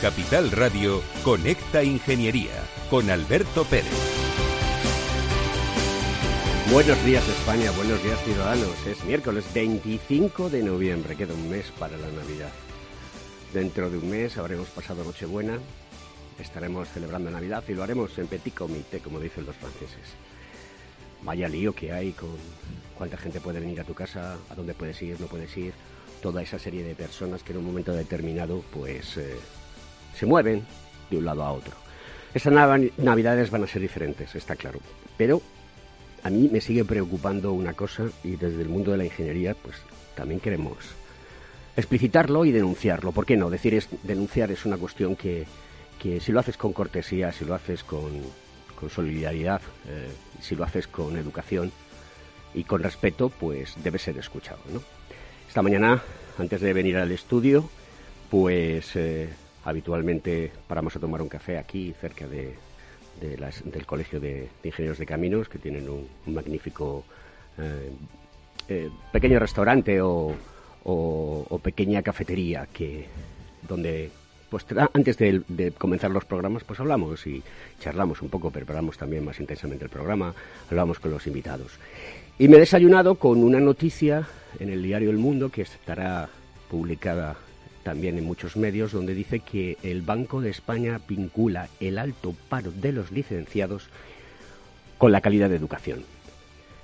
Capital Radio, Conecta Ingeniería con Alberto Pérez. Buenos días España, buenos días ciudadanos. Es miércoles 25 de noviembre, queda un mes para la Navidad. Dentro de un mes habremos pasado Nochebuena, estaremos celebrando Navidad y lo haremos en petit comité, como dicen los franceses. Vaya lío que hay con cuánta gente puede venir a tu casa, a dónde puedes ir, no puedes ir, toda esa serie de personas que en un momento determinado pues eh, se mueven de un lado a otro. Estas navidades van a ser diferentes, está claro. Pero a mí me sigue preocupando una cosa y desde el mundo de la ingeniería pues también queremos explicitarlo y denunciarlo. ¿Por qué no? Decir es, denunciar es una cuestión que, que si lo haces con cortesía, si lo haces con, solidaridad, eh, si lo haces con educación y con respeto, pues debe ser escuchado. Esta mañana, antes de venir al estudio, pues eh, habitualmente paramos a tomar un café aquí cerca de, del Colegio de, Ingenieros de Caminos, que tienen un, magnífico eh, eh, pequeño restaurante o, pequeña cafetería que donde pues antes de, de, comenzar los programas pues hablamos y charlamos un poco, preparamos también más intensamente el programa, hablamos con los invitados. Y me he desayunado con una noticia en el diario El Mundo que estará publicada también en muchos medios, donde dice que el Banco de España vincula el alto paro de los licenciados con la calidad de educación.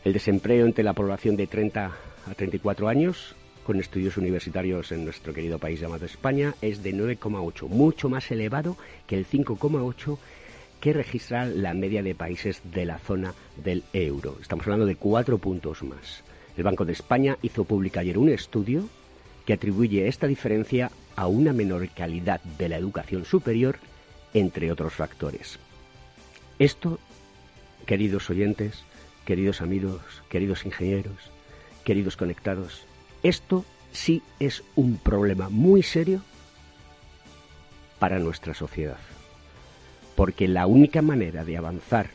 El desempleo entre la población de 30 a 34 años, con estudios universitarios en nuestro querido país llamado España, es de 9,8, mucho más elevado que el 5,8 que registra la media de países de la zona del euro. Estamos hablando de cuatro puntos más. El Banco de España hizo público ayer un estudio que atribuye esta diferencia a una menor calidad de la educación superior, entre otros factores. Esto, queridos oyentes, queridos amigos, queridos ingenieros, queridos conectados, esto sí es un problema muy serio para nuestra sociedad. Porque la única manera de avanzar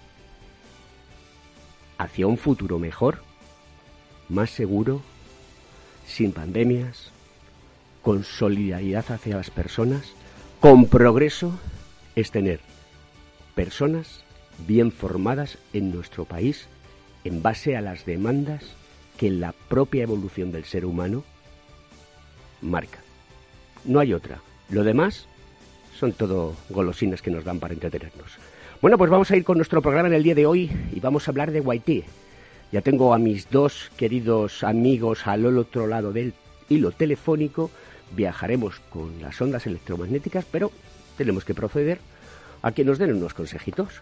hacia un futuro mejor, más seguro, sin pandemias, con solidaridad hacia las personas, con progreso, es tener personas bien formadas en nuestro país en base a las demandas que la propia evolución del ser humano marca. No hay otra. Lo demás son todo golosinas que nos dan para entretenernos. Bueno, pues vamos a ir con nuestro programa en el día de hoy y vamos a hablar de Haití. Ya tengo a mis dos queridos amigos al otro lado del hilo telefónico viajaremos con las ondas electromagnéticas, pero tenemos que proceder a que nos den unos consejitos.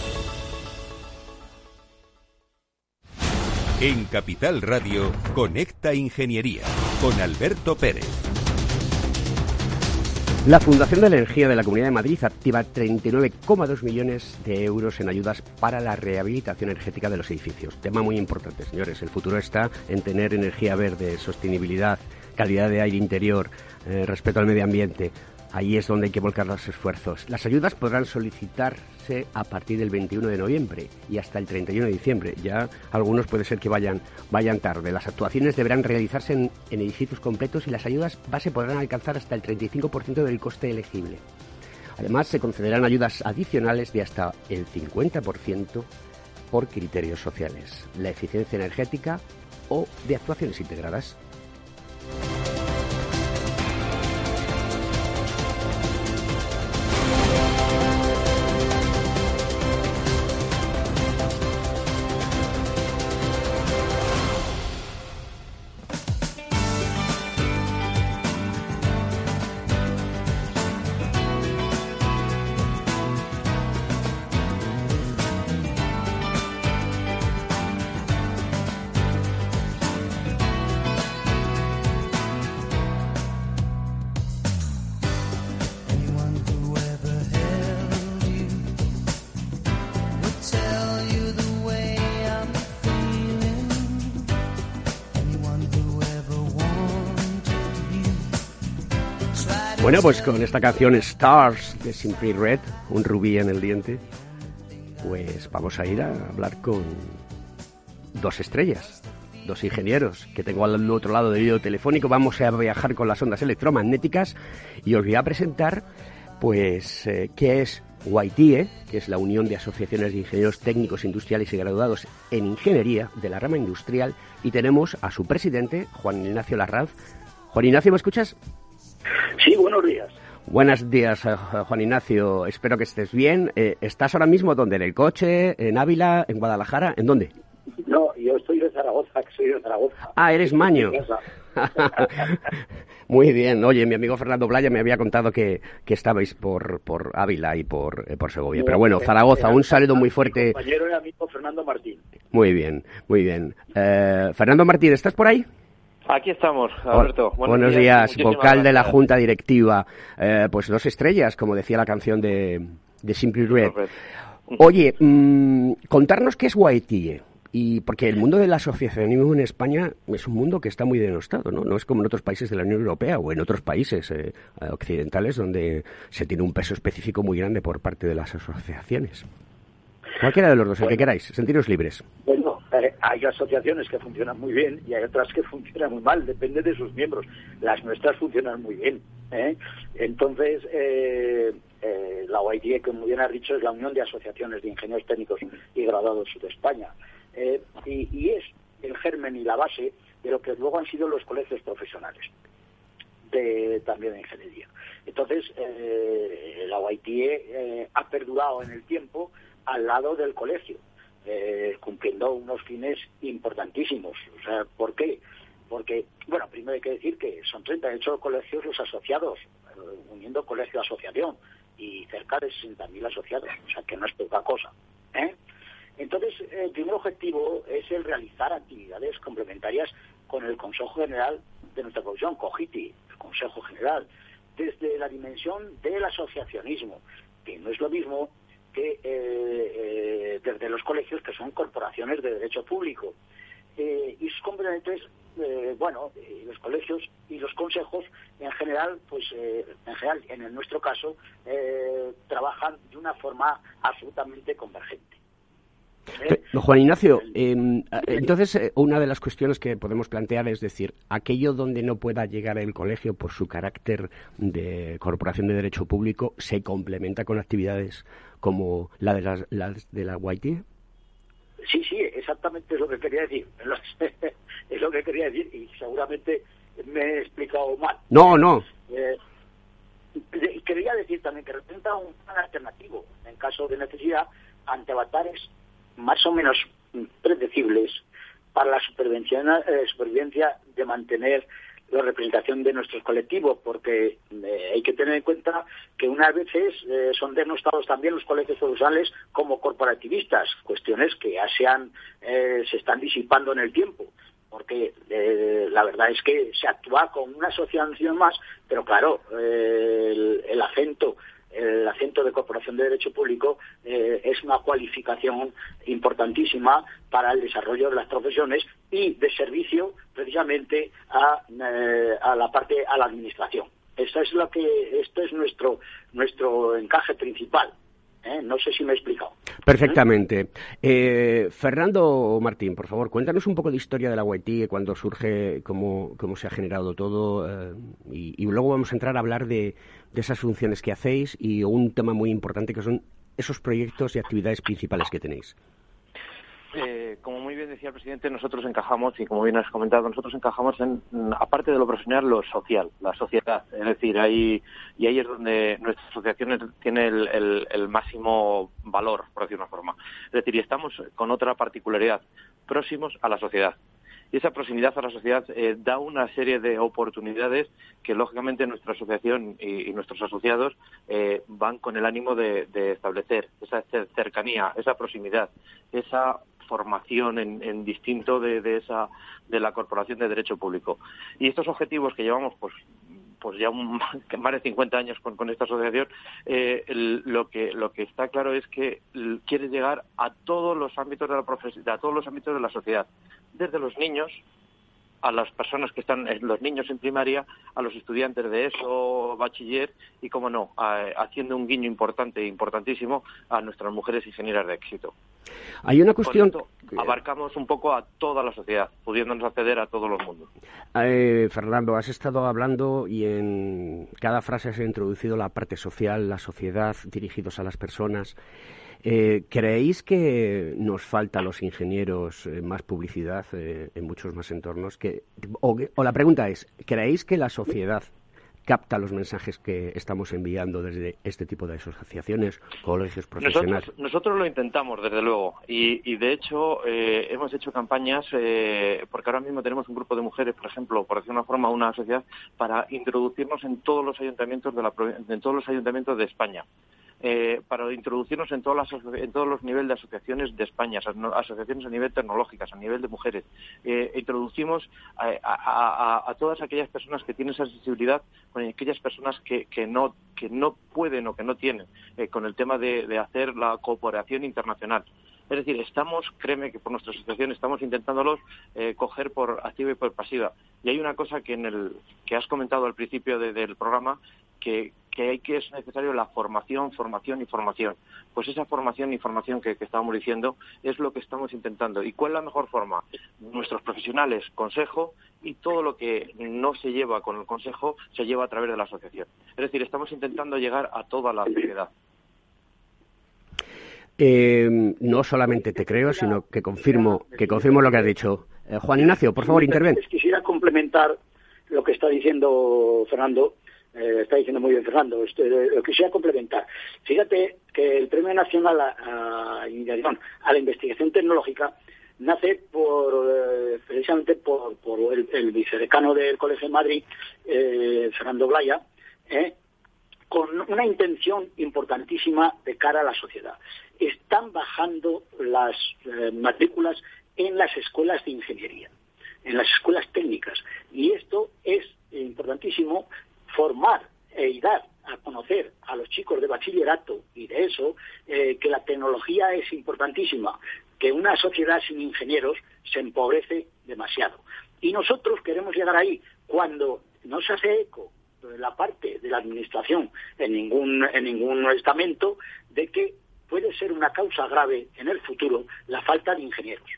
En Capital Radio, Conecta Ingeniería con Alberto Pérez. La Fundación de la Energía de la Comunidad de Madrid activa 39,2 millones de euros en ayudas para la rehabilitación energética de los edificios. Tema muy importante, señores. El futuro está en tener energía verde, sostenibilidad, calidad de aire interior, eh, respeto al medio ambiente. Ahí es donde hay que volcar los esfuerzos. Las ayudas podrán solicitarse a partir del 21 de noviembre y hasta el 31 de diciembre. Ya algunos puede ser que vayan, vayan tarde. Las actuaciones deberán realizarse en, en edificios completos y las ayudas base podrán alcanzar hasta el 35% del coste elegible. Además, se concederán ayudas adicionales de hasta el 50% por criterios sociales, la eficiencia energética o de actuaciones integradas. Bueno, pues con esta canción Stars de Simply Red, un rubí en el diente, pues vamos a ir a hablar con dos estrellas, dos ingenieros que tengo al otro lado del video telefónico. Vamos a viajar con las ondas electromagnéticas y os voy a presentar, pues, eh, qué es YTE, que es la Unión de Asociaciones de Ingenieros Técnicos Industriales y Graduados en Ingeniería de la rama industrial, y tenemos a su presidente, Juan Ignacio Larraz. Juan Ignacio, ¿me escuchas? Sí, buenos días. Buenos días, eh, Juan Ignacio. Espero que estés bien. Eh, ¿Estás ahora mismo dónde? ¿En el coche? ¿En Ávila? ¿En Guadalajara? ¿En dónde? No, yo estoy de Zaragoza, que soy de Zaragoza. Ah, eres maño. Muy bien. Oye, mi amigo Fernando Playa me había contado que, que estabais por, por Ávila y por, eh, por Segovia. Pero bueno, Zaragoza, un saludo muy fuerte. compañero y amigo Fernando Martín. Muy bien, muy bien. Fernando Martín, ¿estás por ahí? Aquí estamos, Alberto. Buenos, Buenos días, vocal de la Junta Directiva. Eh, pues dos estrellas, como decía la canción de, de Simply Red. Oye, mmm, contarnos qué es YTE. Y porque el mundo del asociacionismo en España es un mundo que está muy denostado, ¿no? No es como en otros países de la Unión Europea o en otros países eh, occidentales donde se tiene un peso específico muy grande por parte de las asociaciones. Cualquiera de los dos, el que queráis, sentiros libres. Eh, hay asociaciones que funcionan muy bien y hay otras que funcionan muy mal, depende de sus miembros. Las nuestras funcionan muy bien. ¿eh? Entonces, eh, eh, la OIT, como bien has dicho, es la Unión de Asociaciones de Ingenieros Técnicos y Graduados de España. Eh, y, es el germen y la base de lo que luego han sido los colegios profesionales de, también de ingeniería. Entonces, la OITE ha perdurado en el tiempo al lado del colegio, eh, cumpliendo unos fines importantísimos. O sea, ¿por qué? Porque, bueno, primero hay que decir que son 38 colegios los asociados, eh, uniendo colegio-asociación, y cerca de 60.000 asociados, o sea que no es poca cosa. ¿eh? Entonces, el primer objetivo es el realizar actividades complementarias con el Consejo General de nuestra profesión, COGITI, el Consejo General, desde la dimensión del asociacionismo, que no es lo mismo que eh, eh, desde los colegios que son corporaciones de derecho público. Eh, y sus componentes, bueno, los colegios y los consejos en general, pues en general, en nuestro caso, trabajan de una forma absolutamente convergente. Juan Ignacio, eh, entonces una de las cuestiones que podemos plantear es decir, aquello donde no pueda llegar el colegio por su carácter de corporación de derecho público se complementa con actividades como la de las, las de la YT. Sí, sí, exactamente es lo que quería decir. es lo que quería decir y seguramente me he explicado mal. No, no. Eh, quería decir también que representa un plan alternativo en caso de necesidad ante avatares más o menos predecibles para la eh, supervivencia de mantener la representación de nuestros colectivos, porque eh, hay que tener en cuenta que unas veces eh, son denostados también los colegios profesionales como corporativistas, cuestiones que ya se, han, eh, se están disipando en el tiempo porque eh, la verdad es que se actúa con una asociación más, pero claro, el, acento el acento de corporación de derecho público eh, es una cualificación importantísima para el desarrollo de las profesiones y de servicio precisamente a, eh, a la parte a la administración Esta es la que, esto es nuestro, nuestro encaje principal. ¿eh? No sé si me he explicado. Perfectamente. Eh, Fernando Martín, por favor, cuéntanos un poco de historia de la YT, cuándo surge, cómo, cómo se ha generado todo, eh, y, luego vamos a entrar a hablar de, de esas funciones que hacéis y un tema muy importante que son esos proyectos y actividades principales que tenéis. Eh, como muy bien decía el presidente, nosotros encajamos, y como bien has comentado, nosotros encajamos en, aparte de lo profesional, lo social, la sociedad. Es decir, ahí, y ahí es donde nuestra asociación tiene el, máximo valor, por decir una forma. Es decir, y estamos con otra particularidad, próximos a la sociedad. Y esa proximidad a la sociedad eh, da una serie de oportunidades que, lógicamente, nuestra asociación y, nuestros asociados eh, van con el ánimo de, de establecer esa cercanía, esa proximidad, esa formación en, distinto de, esa de la Corporación de Derecho Público. Y estos objetivos que llevamos, pues pues ya más de 50 años con, esta asociación, eh, lo que lo que está claro es que quiere llegar a todos los ámbitos de la a todos los ámbitos de la sociedad, desde los niños a las personas que están, los niños en primaria, a los estudiantes de eso, bachiller y, como no, haciendo un guiño importante, importantísimo, a nuestras mujeres ingenieras de éxito. Hay una cuestión. abarcamos un poco a toda la sociedad, pudiéndonos acceder a todos los mundos. Eh, Fernando, has estado hablando y en cada frase se ha introducido la parte social, la sociedad, dirigidos a las personas. Eh, ¿Creéis que nos falta a los ingenieros eh, más publicidad en muchos más entornos? Que, o, la pregunta es, ¿creéis que la sociedad capta los mensajes que estamos enviando desde este tipo de asociaciones, colegios profesionales? Nosotros, lo intentamos, desde luego, y, de hecho hemos hecho campañas, porque ahora mismo tenemos un grupo de mujeres, por ejemplo, por decir una forma, una sociedad, para introducirnos en todos los ayuntamientos de, la, en todos los ayuntamientos de España. Eh, para introducirnos en, todas en todos los niveles de asociaciones de España, asociaciones a nivel tecnológicas, a nivel de mujeres. Eh, introducimos a, todas aquellas personas que tienen esa sensibilidad con aquellas personas que, no, que no pueden o que no tienen eh, con el tema de, hacer la cooperación internacional. Es decir, estamos, créeme que por nuestra asociación estamos intentándolos coger por activa y por pasiva. Y hay una cosa que en el que has comentado al principio del programa que, que hay que es necesario la formación, formación y formación. Pues esa formación y formación que, estábamos diciendo es lo que estamos intentando. ¿Y cuál es la mejor forma? Nuestros profesionales, consejo y todo lo que no se lleva con el consejo se lleva a través de la asociación. Es decir, estamos intentando llegar a toda la sociedad. Eh, no solamente te creo, sino que confirmo, que confirmo lo que has dicho. Eh, Juan Ignacio, por favor, interven. Quisiera complementar lo que está diciendo Fernando eh, está diciendo muy bien Fernando, esto, eh, lo quisiera complementar. Fíjate que el Premio Nacional a, la Investigación Tecnológica nace por eh, precisamente por, el, vicedecano del Colegio de Madrid, Fernando Blaya, con una intención importantísima de cara a la sociedad. Están bajando las matrículas en las escuelas de ingeniería, en las escuelas técnicas. Y esto es importantísimo formar e dar a conocer a los chicos de bachillerato y de eso eh, que la tecnología es importantísima, que una sociedad sin ingenieros se empobrece demasiado. Y nosotros queremos llegar ahí cuando no se hace eco de la parte de la administración en ningún, en ningún estamento de que puede ser una causa grave en el futuro la falta de ingenieros.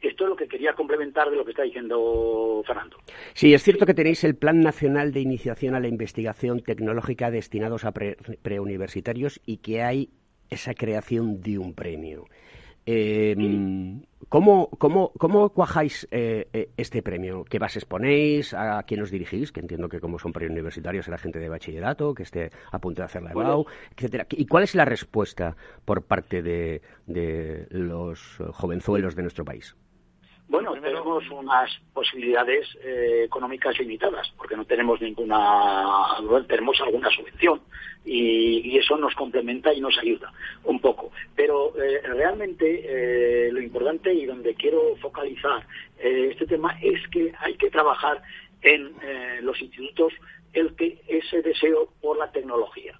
Esto es lo que quería complementar de lo que está diciendo Fernando. Sí, es cierto que tenéis el Plan Nacional de Iniciación a la Investigación Tecnológica destinados a preuniversitarios y que hay esa creación de un premio. Em, ¿cómo, cuajáis eh, eh, este premio? ¿Qué bases ponéis? ¿A quién os dirigís? Que entiendo que como son preuniversitarios será gente de bachillerato, que esté a punto de hacer la EBAU, etcétera. ¿Y cuál es la respuesta por parte de los jovenzuelos de nuestro país? Bueno, tenemos unas posibilidades eh, económicas limitadas, porque no tenemos ninguna, tenemos alguna subvención y, eso nos complementa y nos ayuda un poco. Pero eh, realmente eh, lo importante y donde quiero focalizar este tema es que hay que trabajar en los institutos el que ese deseo por la tecnología.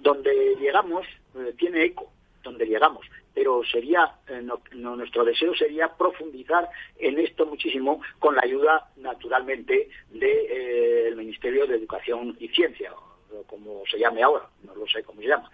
donde llegamos tiene eco donde llegamos. Pero sería, eh, nuestro deseo sería profundizar en esto muchísimo con la ayuda, naturalmente, del Ministerio de Educación y Ciencia, como se llame ahora, no lo sé cómo se llama,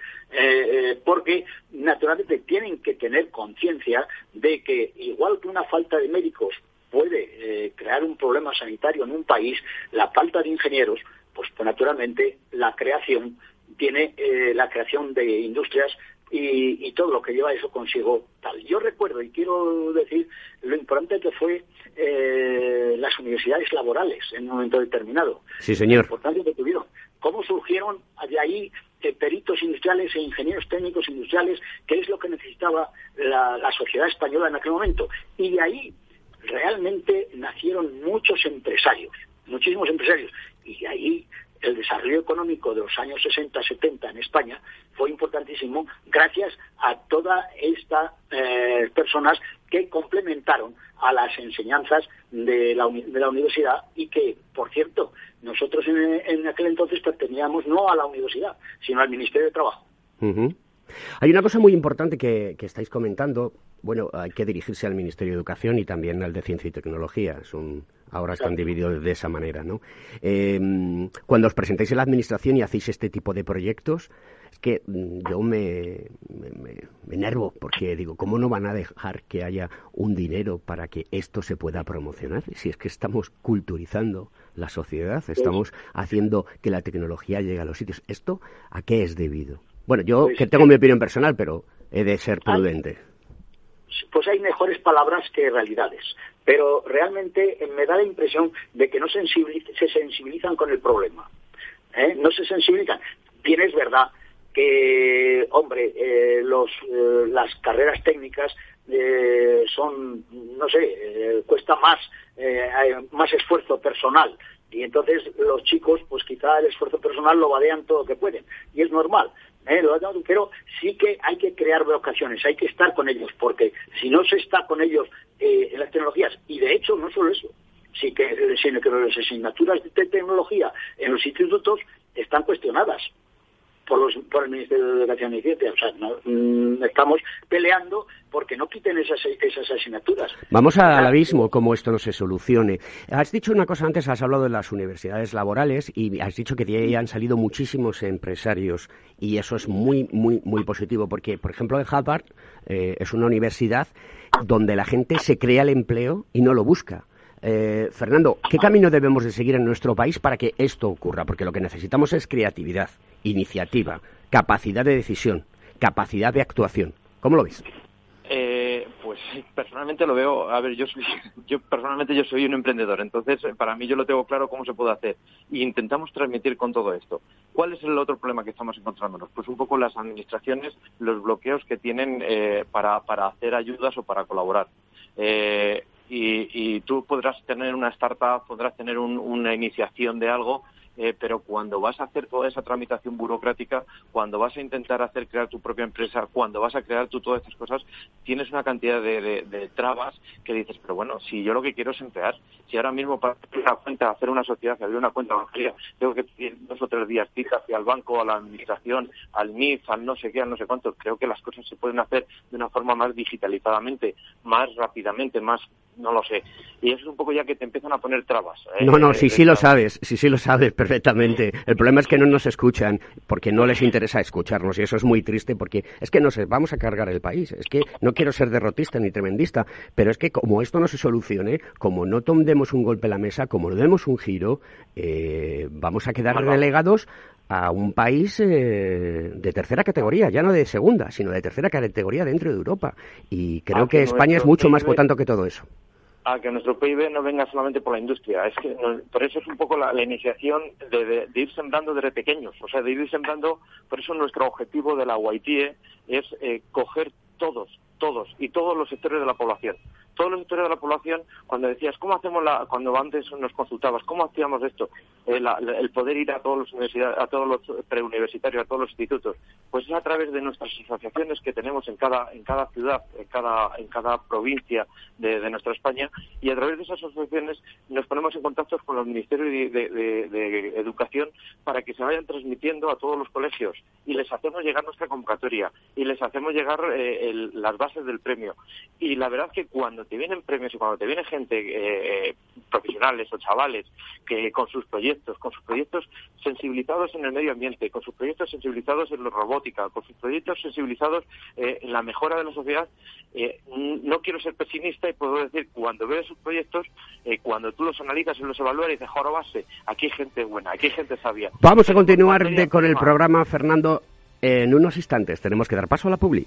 porque naturalmente tienen que tener conciencia de que igual que una falta de médicos puede eh, crear un problema sanitario en un país, la falta de ingenieros, pues, pues naturalmente la creación tiene eh, la creación de industrias y, todo lo que lleva eso consigo tal. Yo recuerdo y quiero decir lo importante que fue eh, las universidades laborales en un momento determinado. Sí, señor. La importancia que tuvieron. Cómo surgieron de ahí peritos industriales e ingenieros técnicos industriales, que es lo que necesitaba la, la sociedad española en aquel momento. Y de ahí realmente nacieron muchos empresarios, muchísimos empresarios, y ahí el desarrollo económico de los años 60-70 en España fue importantísimo gracias a todas estas eh, personas que complementaron a las enseñanzas de la, de la universidad y que, por cierto, nosotros en, aquel entonces perteníamos no a la universidad, sino al Ministerio de Trabajo. Hay una cosa muy importante que, estáis comentando. Bueno, hay que dirigirse al Ministerio de Educación y también al de Ciencia y Tecnología. Ahora están divididos de esa manera, ¿no? Em, cuando os presentáis en la Administración y hacéis este tipo de proyectos, es que mm, yo me, me, enervo porque digo, ¿cómo no van a dejar que haya un dinero para que esto se pueda promocionar? Si es que estamos culturizando la sociedad, estamos haciendo que la tecnología llegue a los sitios. ¿Esto a qué es debido? Bueno, yo pues que tengo mi opinión personal, pero he de ser prudente. pues hay mejores palabras que realidades, pero realmente eh, me da la impresión de que no se sensibilizan con el problema. ¿eh? No se sensibilizan. Bien es verdad que, hombre, eh, las carreras técnicas son, no sé, cuesta más, más esfuerzo personal y entonces los chicos, pues quizá el esfuerzo personal lo vadean todo lo que pueden. Y es normal. ¿Eh? pero sí que hay que crear vocaciones, hay que estar con ellos, porque si no se está con ellos eh, en las tecnologías, y de hecho no solo eso, sí que, sino que las asignaturas de tecnología en los institutos están cuestionadas por, los, por el Ministerio de Educación y Ciencia. O sea, mm, estamos peleando porque no quiten esas, esas asignaturas. Vamos al abismo, cómo esto no se solucione. Has dicho una cosa antes, has hablado de las universidades laborales y has dicho que de ahí han salido muchísimos empresarios y eso es muy, muy, muy positivo porque, por ejemplo, en Harvard eh, es una universidad donde la gente se crea el empleo y no lo busca. Eh, Fernando, ¿qué camino debemos de seguir en nuestro país para que esto ocurra? Porque lo que necesitamos es creatividad, iniciativa, capacidad de decisión, capacidad de actuación. ¿Cómo lo ves? Eh, pues personalmente lo veo, a ver, yo yo personalmente yo soy un emprendedor, entonces eh, para mí yo lo tengo claro cómo se puede hacer y intentamos transmitir con todo esto. ¿Cuál es el otro problema que estamos encontrándonos? Pues un poco las administraciones, los bloqueos que tienen para, para hacer ayudas o para colaborar. Eh, y, tú podrás tener una startup, podrás tener una iniciación de algo, eh, pero cuando vas a hacer toda esa tramitación burocrática, cuando vas a intentar hacer crear tu propia empresa, cuando vas a crear tú todas estas cosas, tienes una cantidad de, trabas que dices, pero bueno, si yo lo que quiero es emplear, si ahora mismo para hacer una cuenta, hacer una sociedad, abrir una cuenta bancaria, tengo que ir dos o tres días citas hacia al banco, a la administración, al MIF, al no sé qué, al no sé cuánto, creo que las cosas se pueden hacer de una forma más digitalizadamente, más rápidamente, más no lo sé. Y eso es un poco ya que te empiezan a poner trabas. ¿eh? No, no, sí, sí lo sabes, sí, sí lo sabes perfectamente. El problema es que no nos escuchan porque no les interesa escucharnos y eso es muy triste porque es que no sé, vamos a cargar el país. Es que no quiero ser derrotista ni tremendista, pero es que como esto no se solucione, como no tomemos un golpe a la mesa, como no demos un giro, eh, vamos a quedar relegados a un país eh, de tercera categoría, ya no de segunda, sino de tercera categoría dentro de Europa. Y creo que, España es mucho más potente que todo eso a que nuestro PIB no venga solamente por la industria. Es que por eso es un poco la, iniciación de, ir sembrando desde pequeños, o sea, de ir sembrando. Por eso nuestro objetivo de la UITE es eh, coger todos, todos y todos los sectores de la población todos los sectores de la población, cuando decías, ¿cómo hacemos la, cuando antes nos consultabas, cómo hacíamos esto? Eh, el poder ir a todos los universidades, a todos los preuniversitarios, a todos los institutos, pues es a través de nuestras asociaciones que tenemos en cada, en cada ciudad, en cada, en cada provincia de, nuestra España, y a través de esas asociaciones nos ponemos en contacto con los ministerios de, Educación para que se vayan transmitiendo a todos los colegios y les hacemos llegar nuestra convocatoria y les hacemos llegar eh, las bases del premio. Y la verdad que cuando te vienen premios y cuando te viene gente, eh, profesionales o chavales, que con sus proyectos, con sus proyectos sensibilizados en el medio ambiente, con sus proyectos sensibilizados en la robótica, con sus proyectos sensibilizados eh, en la mejora de la sociedad, eh, no quiero ser pesimista y puedo decir, cuando veo esos proyectos, cuando tú los analizas y los evalúas y dices, base, aquí hay gente buena, aquí hay gente sabia. Vamos a continuar con el programa, Fernando. En unos instantes tenemos que dar paso a la publi.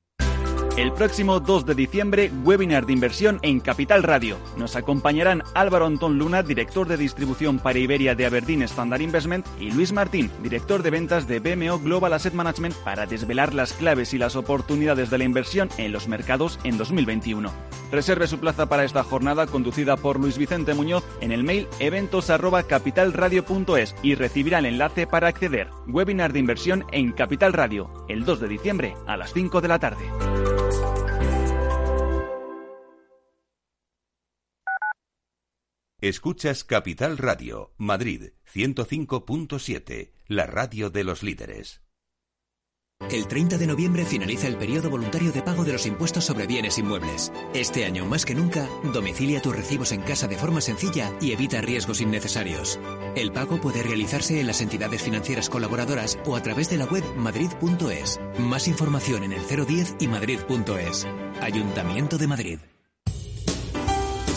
El próximo 2 de diciembre, webinar de inversión en Capital Radio. Nos acompañarán Álvaro Antón Luna, director de distribución para Iberia de Aberdeen Standard Investment, y Luis Martín, director de ventas de BMO Global Asset Management, para desvelar las claves y las oportunidades de la inversión en los mercados en 2021. Reserve su plaza para esta jornada conducida por Luis Vicente Muñoz en el mail eventos@capitalradio.es y recibirá el enlace para acceder. Webinar de inversión en Capital Radio, el 2 de diciembre a las 5 de la tarde. Escuchas Capital Radio, Madrid 105.7, la radio de los líderes. El 30 de noviembre finaliza el periodo voluntario de pago de los impuestos sobre bienes inmuebles. Este año más que nunca, domicilia tus recibos en casa de forma sencilla y evita riesgos innecesarios. El pago puede realizarse en las entidades financieras colaboradoras o a través de la web madrid.es. Más información en el 010 y madrid.es. Ayuntamiento de Madrid.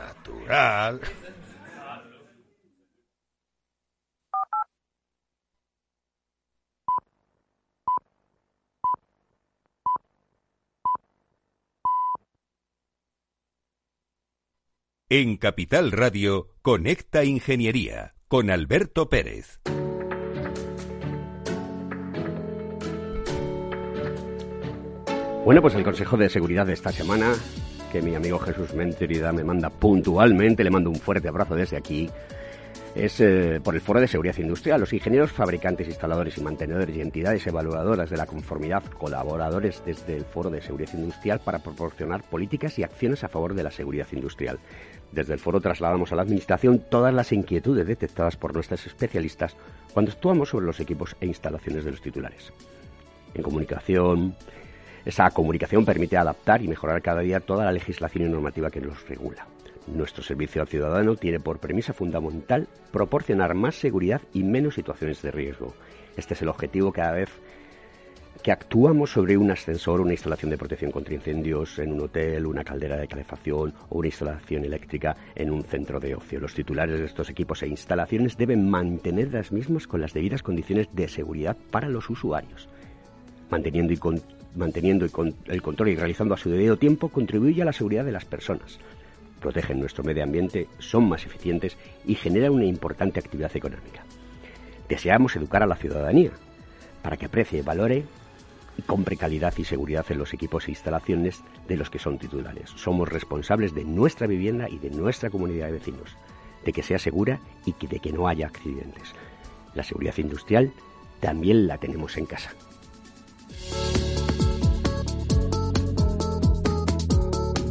natural. En Capital Radio, Conecta Ingeniería con Alberto Pérez. Bueno, pues el Consejo de Seguridad de esta semana, que mi amigo Jesús Menterida me manda puntualmente, le mando un fuerte abrazo desde aquí, es eh, por el Foro de Seguridad Industrial. Los ingenieros, fabricantes, instaladores y mantenedores y entidades evaluadoras de la conformidad, colaboradores desde el Foro de Seguridad Industrial para proporcionar políticas y acciones a favor de la seguridad industrial. Desde el foro trasladamos a la Administración todas las inquietudes detectadas por nuestros especialistas cuando actuamos sobre los equipos e instalaciones de los titulares. En comunicación, esa comunicación permite adaptar y mejorar cada día toda la legislación y normativa que nos regula. Nuestro servicio al ciudadano tiene por premisa fundamental proporcionar más seguridad y menos situaciones de riesgo. Este es el objetivo cada vez que actuamos sobre un ascensor, una instalación de protección contra incendios en un hotel, una caldera de calefacción o una instalación eléctrica en un centro de ocio. Los titulares de estos equipos e instalaciones deben mantener las mismas con las debidas condiciones de seguridad para los usuarios. Manteniendo, y manteniendo el control y realizando a su debido tiempo contribuye a la seguridad de las personas. Protegen nuestro medio ambiente, son más eficientes y generan una importante actividad económica. Deseamos educar a la ciudadanía para que aprecie valore y compre calidad y seguridad en los equipos e instalaciones de los que son titulares. Somos responsables de nuestra vivienda y de nuestra comunidad de vecinos, de que sea segura y de que no haya accidentes. La seguridad industrial también la tenemos en casa.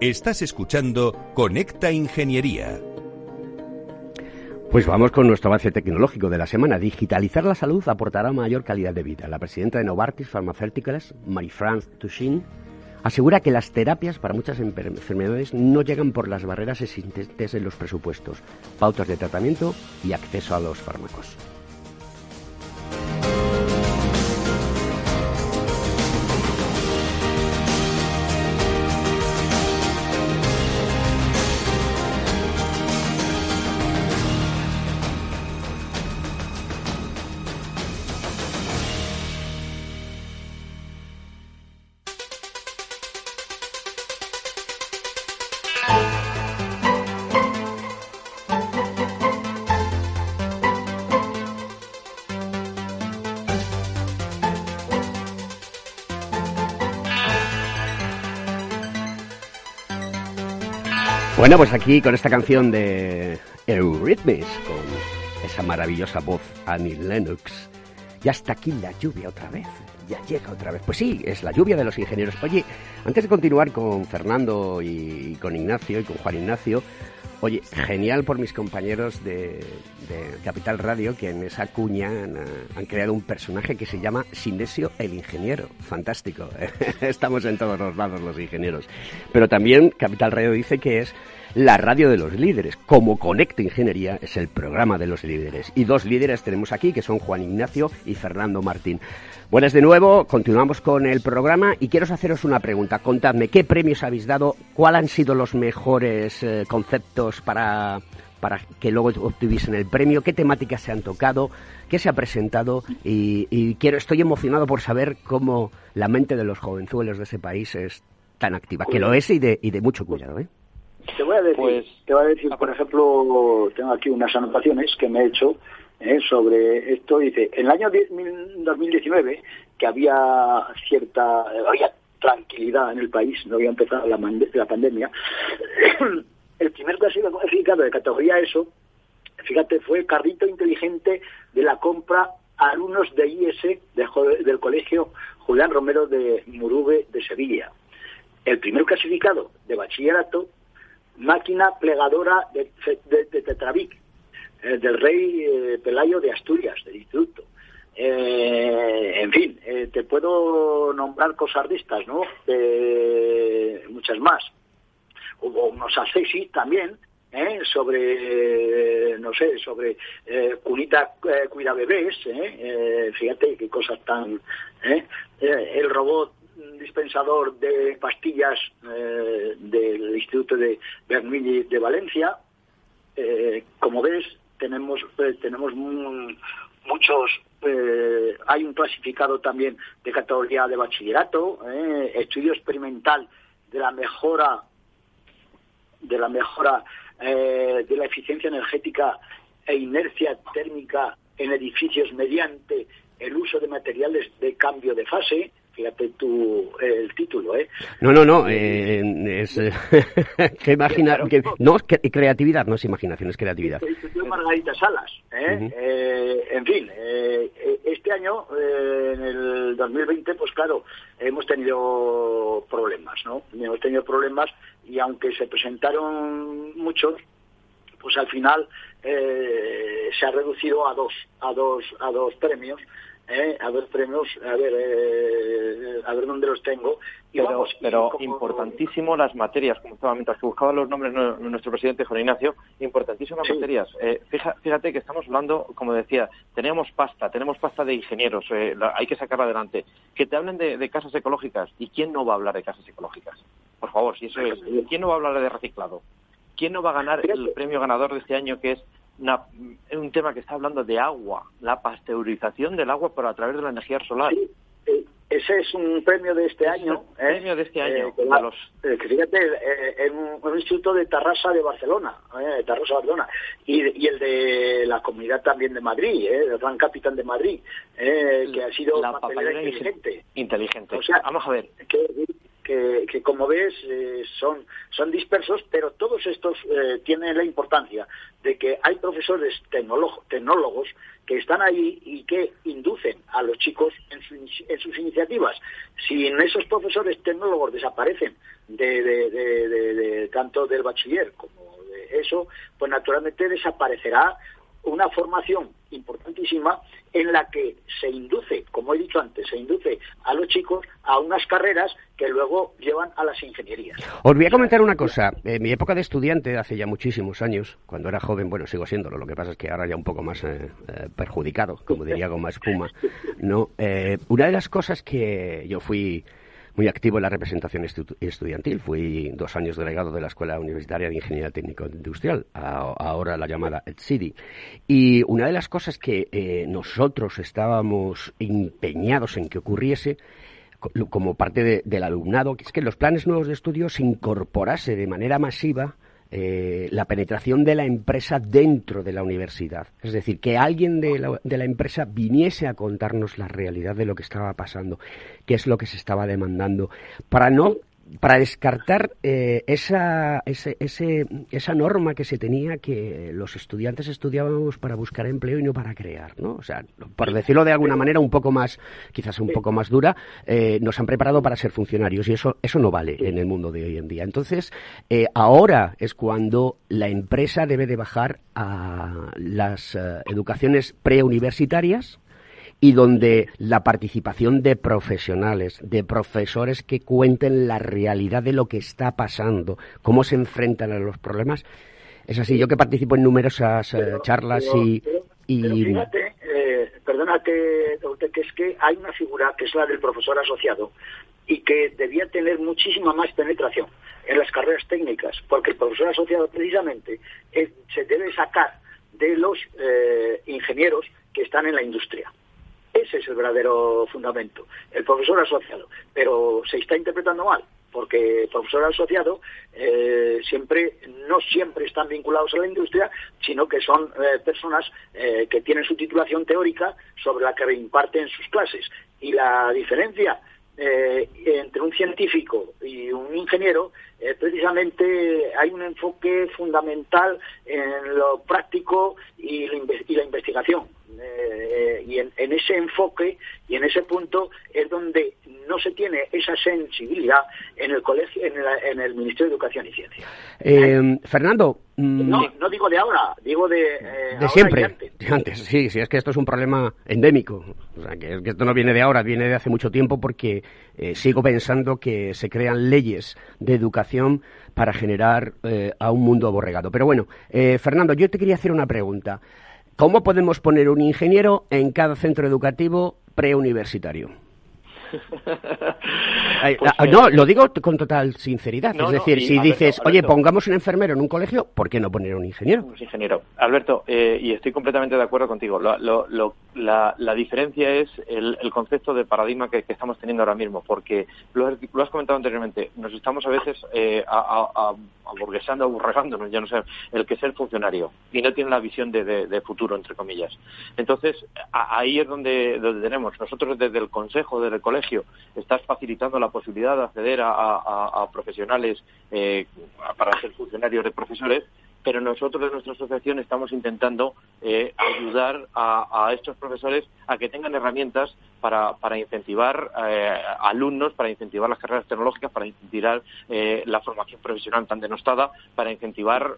Estás escuchando Conecta Ingeniería. Pues vamos con nuestro avance tecnológico de la semana. Digitalizar la salud aportará mayor calidad de vida. La presidenta de Novartis Pharmaceuticals, Marie-France Touchin, asegura que las terapias para muchas enfermedades no llegan por las barreras existentes en los presupuestos, pautas de tratamiento y acceso a los fármacos. Bueno, pues aquí con esta canción de Eurythmics, con esa maravillosa voz Annie Lennox, ya está aquí la lluvia otra vez, ya llega otra vez. Pues sí, es la lluvia de los ingenieros. Oye, antes de continuar con Fernando y con Ignacio y con Juan Ignacio, Oye, genial por mis compañeros de, Capital Radio que en esa cuña han, creado un personaje que se llama Sinesio el Ingeniero. Fantástico. Estamos en todos los lados los ingenieros. Pero también Capital Radio dice que es la radio de los líderes. Como Conecta Ingeniería es el programa de los líderes. Y dos líderes tenemos aquí que son Juan Ignacio y Fernando Martín. Buenas de nuevo, continuamos con el programa y quiero haceros una pregunta. Contadme, ¿qué premios habéis dado? ¿Cuáles han sido los mejores eh, conceptos para, para que luego obtuviesen el premio, qué temáticas se han tocado, qué se ha presentado y, quiero, estoy emocionado por saber cómo la mente de los jovenzuelos de ese país es tan activa, que lo es y de, y de mucho cuidado. ¿eh? Te voy a decir, Pues- te voy a decir, por ejemplo, tengo aquí unas anotaciones que me he hecho eh, sobre esto. Dice, en el año 10 mil- 2019, que había cierta, había tranquilidad en el país, no había empezado la, la pandemia, el primer clasificado de categoría ESO, fíjate, fue carrito inteligente de la compra a alumnos de IS de jo- del colegio Julián Romero de Murube de Sevilla. El primer clasificado de bachillerato máquina plegadora de, de, Tetravic, eh, del rey eh, Pelayo de Asturias, del instituto. Eh, en fin, eh, te puedo nombrar cosas de estas, ¿no? Eh, muchas más. Hubo unos asesis también, ¿eh? sobre, no sé, sobre cunita cuida bebés, fíjate qué cosas tan... el robot dispensador de pastillas eh, del Instituto de Bernoulli de Valencia. Eh, como ves, tenemos, eh, tenemos mu- muchos... hay un clasificado también de categoría de bachillerato, estudio experimental de la mejora de la mejora de la eficiencia energética e inercia térmica en edificios mediante el uso de materiales de cambio de fase. Fíjate tú eh, el título, ¿eh? No, no, no, eh, es eh, que imagina, que- no, es que- creatividad, no es imaginación, es creatividad. Margarita Salas. ¿eh? Eh, en fin, este año, en el 2020, pues claro, hemos tenido problemas, ¿no? Hemos tenido problemas y aunque se presentaron muchos, pues al final eh, se ha reducido a dos, a dos, a dos premios. ¿Eh? a dos premios, a ver, eh, a ver dónde los tengo. Y Pero, vamos, pero como- importantísimo las materias, como estaba mientras que buscaba los nombres nu- nuestro presidente Juan Ignacio, importantísimas Sí. materias. Eh, fija- fíjate que estamos hablando, como decía, teníamos pasta, tenemos pasta de ingenieros, eh, la- hay que sacarla adelante. Que te hablen de, de casas ecológicas, ¿y quién no va a hablar de casas ecológicas? Por favor, si eso es, ¿quién no va a hablar de reciclado? ¿Quién no va a ganar el premio ganador de este año que es una- un tema que está hablando de agua, la pasteurización del agua por a través de la energía solar? Eh, ese es un premio de este año. ¿eh? premio de este año, Eh, que, los- eh, que fíjate, en un, un instituto de Tarrasa de Barcelona, eh, de Tarrasa Barcelona, y, y el de la comunidad también de Madrid, eh, el Gran Capitán de Madrid, eh, que ha sido la papelera papelera inteligente. inteligente. O sea, Vamos a ver, que, que, que como ves eh, son, son dispersos, pero todos estos eh, tienen la importancia de que hay profesores tecnólogo- tecnólogos que están ahí y que inducen a los chicos en, su en sus iniciativas. Si esos profesores tecnólogos desaparecen de, de- de- de- de- tanto del bachiller como de eso, pues naturalmente desaparecerá una formación importantísima en la que se induce, como he dicho antes, se induce a los chicos a unas carreras que luego llevan a las ingenierías. Os voy a comentar una cosa. En mi época de estudiante, hace ya muchísimos años, cuando era joven, bueno, sigo siéndolo, lo que pasa es que ahora ya un poco más eh, eh, perjudicado, como diría Goma Espuma, ¿no? Eh, una de las cosas que yo fui muy activo en la representación estu- estudiantil, fui dos años delegado de la Escuela Universitaria de Ingeniería Técnico Industrial, a- ahora la llamada ETSIDI, y una de las cosas que eh, nosotros estábamos empeñados en que ocurriese, co- como parte de- del alumnado, que es que los planes nuevos de estudio se incorporase de manera masiva eh, la penetración de la empresa dentro de la universidad. Es decir, que alguien de la, de la empresa viniese a contarnos la realidad de lo que estaba pasando, qué es lo que se estaba demandando, para no para descartar eh, esa, ese, ese- esa norma que se tenía que los estudiantes estudiábamos para buscar empleo y no para crear, ¿no? O sea, por decirlo de alguna manera un poco más, quizás un poco más dura, eh, nos han preparado para ser funcionarios y eso, eso no vale en el mundo de hoy en día. Entonces, eh, ahora es cuando la empresa debe de bajar a las eh, educaciones preuniversitarias, y donde la participación de profesionales, de profesores que cuenten la realidad de lo que está pasando, cómo se enfrentan a los problemas, es así. Yo que participo en numerosas eh, charlas pero- y, pero- y- fíjate, eh, perdónate, doctor, que es que hay una figura que es la del profesor asociado y que debía tener muchísima más penetración en las carreras técnicas, porque el profesor asociado precisamente eh, se debe sacar de los eh, ingenieros que están en la industria. Ese es el verdadero fundamento, el profesor asociado. Pero se está interpretando mal, porque el profesor asociado eh, siempre no siempre están vinculados a la industria, sino que son eh, personas eh, que tienen su titulación teórica sobre la que imparten sus clases. Y la diferencia entre un científico y un ingeniero, precisamente hay un enfoque fundamental en lo práctico y la investigación. Eh, y en, ese enfoque y en ese punto es donde no se tiene esa sensibilidad en el colegio, en, el Ministerio de Educación y Ciencia. Eh, Fernando. Mm, no, no digo de ahora, digo de. Eh, de siempre. antes. sí, sí, es que esto es un problema endémico. O sea, que, esto no viene de ahora, viene de hace mucho tiempo porque sigo pensando que se crean leyes de educación para generar a un mundo aborregado. Pero bueno, Fernando, yo te quería hacer una pregunta. ¿Cómo podemos poner un ingeniero en cada centro educativo preuniversitario? Pues, ah, no, lo digo con total sinceridad. es decir, si dices, oye, pongamos un enfermero en un colegio, ¿por qué no poner un ingeniero? Un ingeniero. Alberto, eh, y estoy completamente de acuerdo contigo. la, diferencia es el, concepto de paradigma que, estamos teniendo ahora mismo, porque lo, has comentado anteriormente, nos estamos a veces eh, aburguesando, aburregándonos, ya no sé, el que es el funcionario y no tiene la visión de, futuro, entre comillas. Entonces, ahí es donde, donde tenemos. Nosotros desde el consejo, desde el colegio, estás facilitando la posibilidad de acceder a, profesionales eh, para ser funcionarios de profesores, pero nosotros de nuestra asociación estamos intentando eh, ayudar a, estos profesores a que tengan herramientas para, incentivar eh, alumnos, para incentivar las carreras tecnológicas, para incentivar la formación profesional tan denostada, para incentivar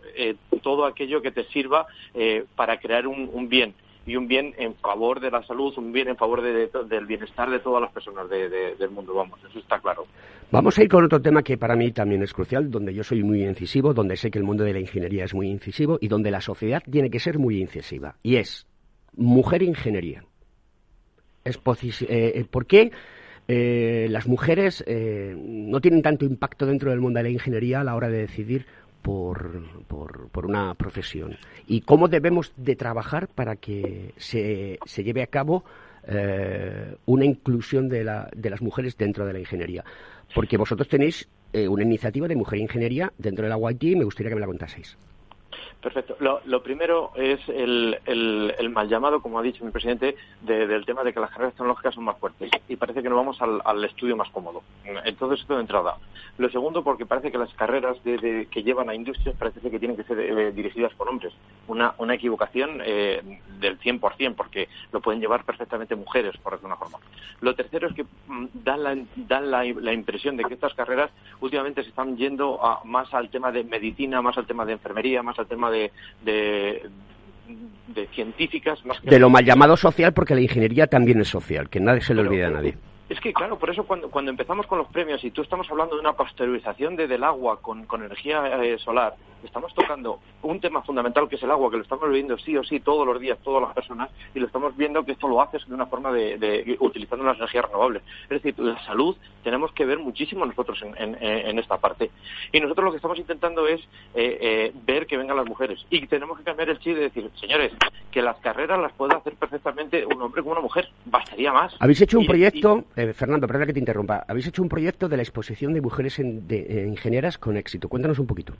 todo aquello que te sirva para crear un bien y un bien en favor de la salud, un bien en favor del bienestar de todas las personas del mundo, vamos, eso está claro. Vamos a ir con otro tema que para mí también es crucial, donde yo soy muy incisivo, donde sé que el mundo de la ingeniería es muy incisivo y donde la sociedad tiene que ser muy incisiva, y es mujer ingeniería. Es eh, eh, ¿Por qué eh, las mujeres no tienen tanto impacto dentro del mundo de la ingeniería a la hora de decidir por, por, una profesión y cómo debemos de trabajar para que se, se lleve a cabo eh, una inclusión de, la, de, las mujeres dentro de la ingeniería. Porque vosotros tenéis eh, una iniciativa de mujer ingeniería dentro de la YT y me gustaría que me la contaseis. Perfecto. Lo, primero es el, el, mal llamado, como ha dicho mi presidente, del tema de que las carreras tecnológicas son más fuertes y parece que nos vamos al, estudio más cómodo. Entonces, esto de entrada. Lo segundo, porque parece que las carreras de, que llevan a industrias parece que tienen que ser eh, dirigidas por hombres. Una, una equivocación eh, del 100%, porque lo pueden llevar perfectamente mujeres, por decirlo de una forma. Lo tercero es que mm, dan, la, dan la, impresión de que estas carreras últimamente se están yendo más al tema de medicina, más al tema de enfermería, más al tema de, de, científicas. Más que de lo mal llamado social, porque la ingeniería también es social, que nadie se le olvida a nadie. Es que, claro, por eso cuando, cuando empezamos con los premios y tú estamos hablando de una pasteurización de, del agua con, con energía eh, solar, estamos tocando un tema fundamental que es el agua, que lo estamos viviendo sí o sí todos los días, todas las personas, y lo estamos viendo que esto lo haces de una forma de, utilizando las energías renovables. Es decir, la salud tenemos que ver muchísimo nosotros en, esta parte. Y nosotros lo que estamos intentando es eh, eh, ver que vengan las mujeres. Y tenemos que cambiar el chip de decir, señores, que las carreras las puede hacer perfectamente un hombre como una mujer. Bastaría más. Habéis hecho un proyecto, eh, Fernando, perdona que te interrumpa, habéis hecho un proyecto de la exposición de mujeres de, ingenieras con éxito. Cuéntanos un poquito.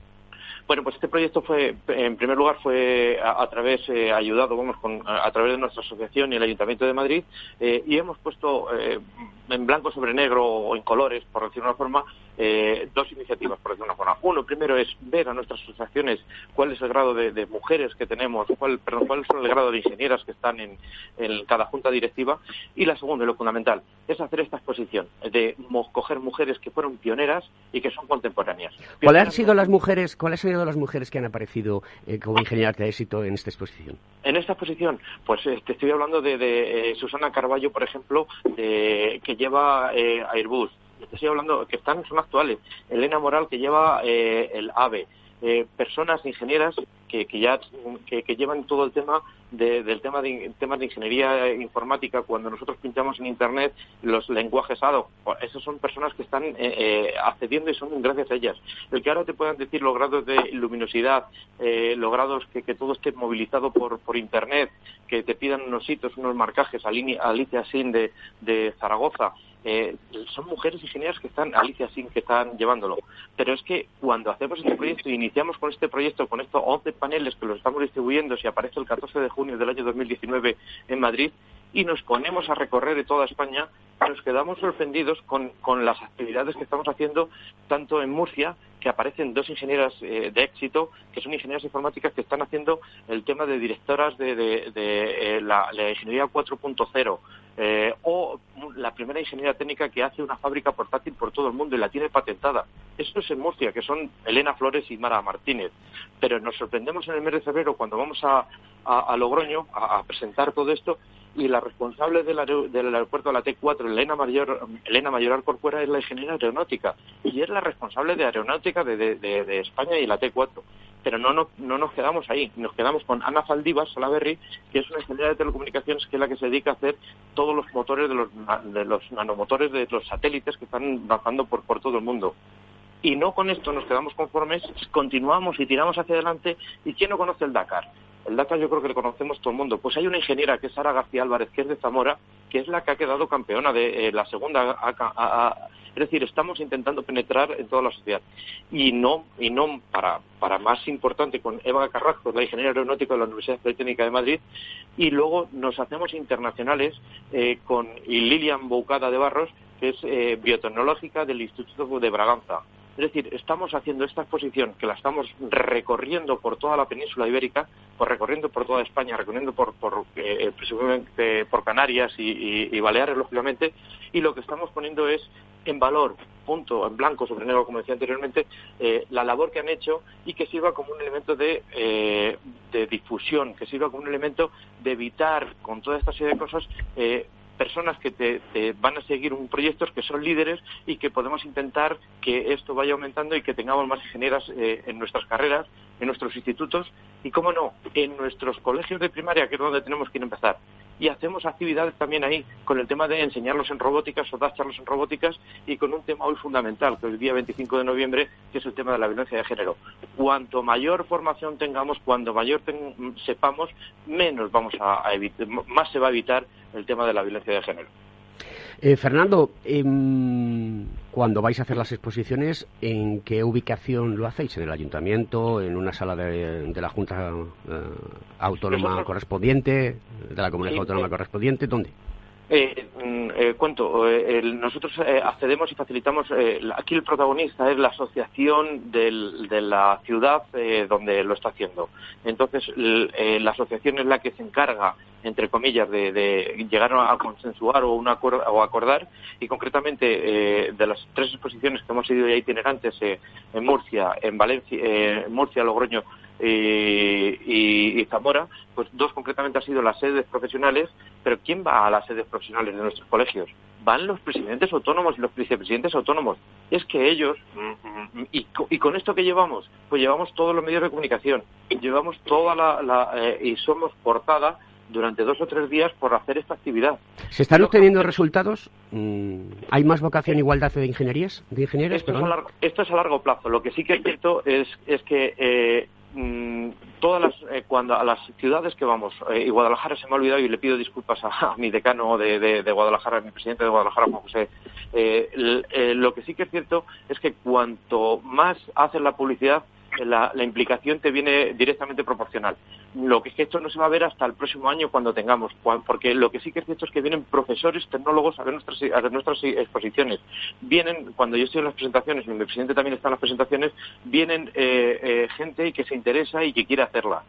Bueno, pues este proyecto fue, en primer lugar, fue a, través, eh, ayudado, vamos, con, a, través de nuestra asociación y el Ayuntamiento de Madrid, eh, y hemos puesto eh, en blanco sobre negro o en colores, por decirlo de una forma, eh, dos iniciativas, por decirlo de una forma. Uno, primero es ver a nuestras asociaciones cuál es el grado de, mujeres que tenemos, cuál, perdón, cuál es el grado de ingenieras que están en, cada junta directiva. Y la segunda, y lo fundamental, es hacer esta exposición, de coger mujeres que fueron pioneras y que son contemporáneas. ¿Cuáles han sido las mujeres, cuáles han sido las mujeres que han aparecido eh, como ingenieras de éxito en esta exposición? En esta exposición, pues eh, te estoy hablando de, Susana Carballo, por ejemplo, que lleva Airbus, estoy hablando que están, son actuales. Elena Moral, que lleva eh, el AVE. eh, personas ingenieras que, que ya que, llevan todo el tema del tema de temas de ingeniería informática cuando nosotros pinchamos en internet los lenguajes ADO esas son personas que están eh, eh, accediendo y son gracias a ellas. El que ahora te puedan decir los grados de luminosidad eh, los grados que, que, todo esté movilizado por, por internet que te pidan unos sitios unos marcajes Alicia Sin de, de Zaragoza eh, son mujeres ingenieras que están, Alicia Sin, que están llevándolo. Pero es que cuando hacemos este proyecto y iniciamos con este proyecto, con estos 11 paneles que los estamos distribuyendo, si aparece el 14 de junio del año 2019 en Madrid, y nos ponemos a recorrer de toda España, nos quedamos sorprendidos con, las actividades que estamos haciendo tanto en Murcia, que aparecen dos ingenieras eh, de éxito, que son ingenieras informáticas que están haciendo el tema de directoras de, eh, la, la, ingeniería 4.0, eh, o la primera ingeniería técnica que hace una fábrica portátil por todo el mundo y la tiene patentada. Eso es en Murcia, que son Elena Flores y Mara Martínez. Pero nos sorprendemos en el mes de febrero cuando vamos a, Logroño a, presentar todo esto y la responsable del, aeropuerto de la T4, Elena Mayor, Elena Mayoral Corcuera, es la ingeniera aeronáutica y es la responsable de aeronáutica de España y la T4 pero no, no, no, nos quedamos ahí, nos quedamos con Ana Faldivas Salaberry, que es una ingeniera de telecomunicaciones que es la que se dedica a hacer todos los motores de los, de los nanomotores de los satélites que están bajando por, por todo el mundo. Y no con esto nos quedamos conformes, continuamos y tiramos hacia adelante. ¿Y quién no conoce el Dakar? El Dakar yo creo que lo conocemos todo el mundo. Pues hay una ingeniera que es Sara García Álvarez, que es de Zamora, que es la que ha quedado campeona de eh, la segunda es decir, estamos intentando penetrar en toda la sociedad. Y no, y no para, para más importante, con Eva Carrasco, la ingeniera aeronáutica de la Universidad Politécnica de Madrid, y luego nos hacemos internacionales eh, con Lilian Boucada de Barros, que es eh, biotecnológica del Instituto de Braganza. Es decir, estamos haciendo esta exposición que la estamos recorriendo por toda la península ibérica, por recorriendo por toda España, recorriendo por, por, eh, por Canarias y, Baleares, lógicamente, y lo que estamos poniendo es en valor, punto en blanco sobre negro, como decía anteriormente, eh, la labor que han hecho y que sirva como un elemento de, eh, de difusión, que sirva como un elemento de evitar con toda esta serie de cosas eh, personas que te, van a seguir un proyectos que son líderes y que podemos intentar que esto vaya aumentando y que tengamos más ingenieras eh, en nuestras carreras, en nuestros institutos y, cómo no, en nuestros colegios de primaria, que es donde tenemos que a empezar y hacemos actividades también ahí con el tema de enseñarlos en robóticas o dar charlas en robóticas y con un tema hoy fundamental, que es el día 25 de noviembre, que es el tema de la violencia de género. Cuanto mayor formación tengamos, cuando mayor sepamos, menos vamos a, evitar, más se va a evitar el tema de la violencia de género. Eh, Fernando, em, cuando vais a hacer las exposiciones, ¿en qué ubicación lo hacéis? ¿En el ayuntamiento? ¿En una sala de, la Junta eh, Autónoma correspondiente? ¿De la comunidad autónoma correspondiente? ¿Dónde? Eh, mm, eh, cuento, eh, nosotros accedemos y facilitamos, aquí el protagonista es la asociación de la ciudad donde lo está haciendo. Entonces, la asociación es la que se encarga, entre comillas, de, llegar a consensuar o, un o acordar, y concretamente de las tres exposiciones que hemos ido ya itinerantes en Murcia, en Valencia, en Murcia, Logroño y, Zamora, pues dos concretamente han sido las sedes profesionales, pero ¿quién va a las sedes profesionales de nuestros colegios? Van los presidentes autónomos y los vicepresidentes autónomos. Es que ellos, y, con esto que llevamos, pues llevamos todos los medios de comunicación, llevamos toda la, eh, y somos portada durante dos o tres días por hacer esta actividad. ¿Se están obteniendo resultados? Mm, ¿Hay más vocación igualdad de ingenierías? De ingenieros, esto, es a largo, esto es a largo plazo. Lo que sí que es cierto es, es que eh, Mm, todas las, eh, cuando a las ciudades que vamos, eh, y Guadalajara se me ha olvidado y le pido disculpas a, mi decano de, de, Guadalajara, a mi presidente de Guadalajara, Juan José, eh, lo que sí que es cierto es que cuanto más hacen la publicidad, la, implicación te viene directamente proporcional. Lo que es que esto no se va a ver hasta el próximo año cuando tengamos, porque lo que sí que es cierto es que vienen profesores, tecnólogos a ver nuestras, exposiciones. Vienen, cuando yo estoy en las presentaciones, y mi presidente también está en las presentaciones, vienen eh, eh, gente que se interesa y que quiere hacerla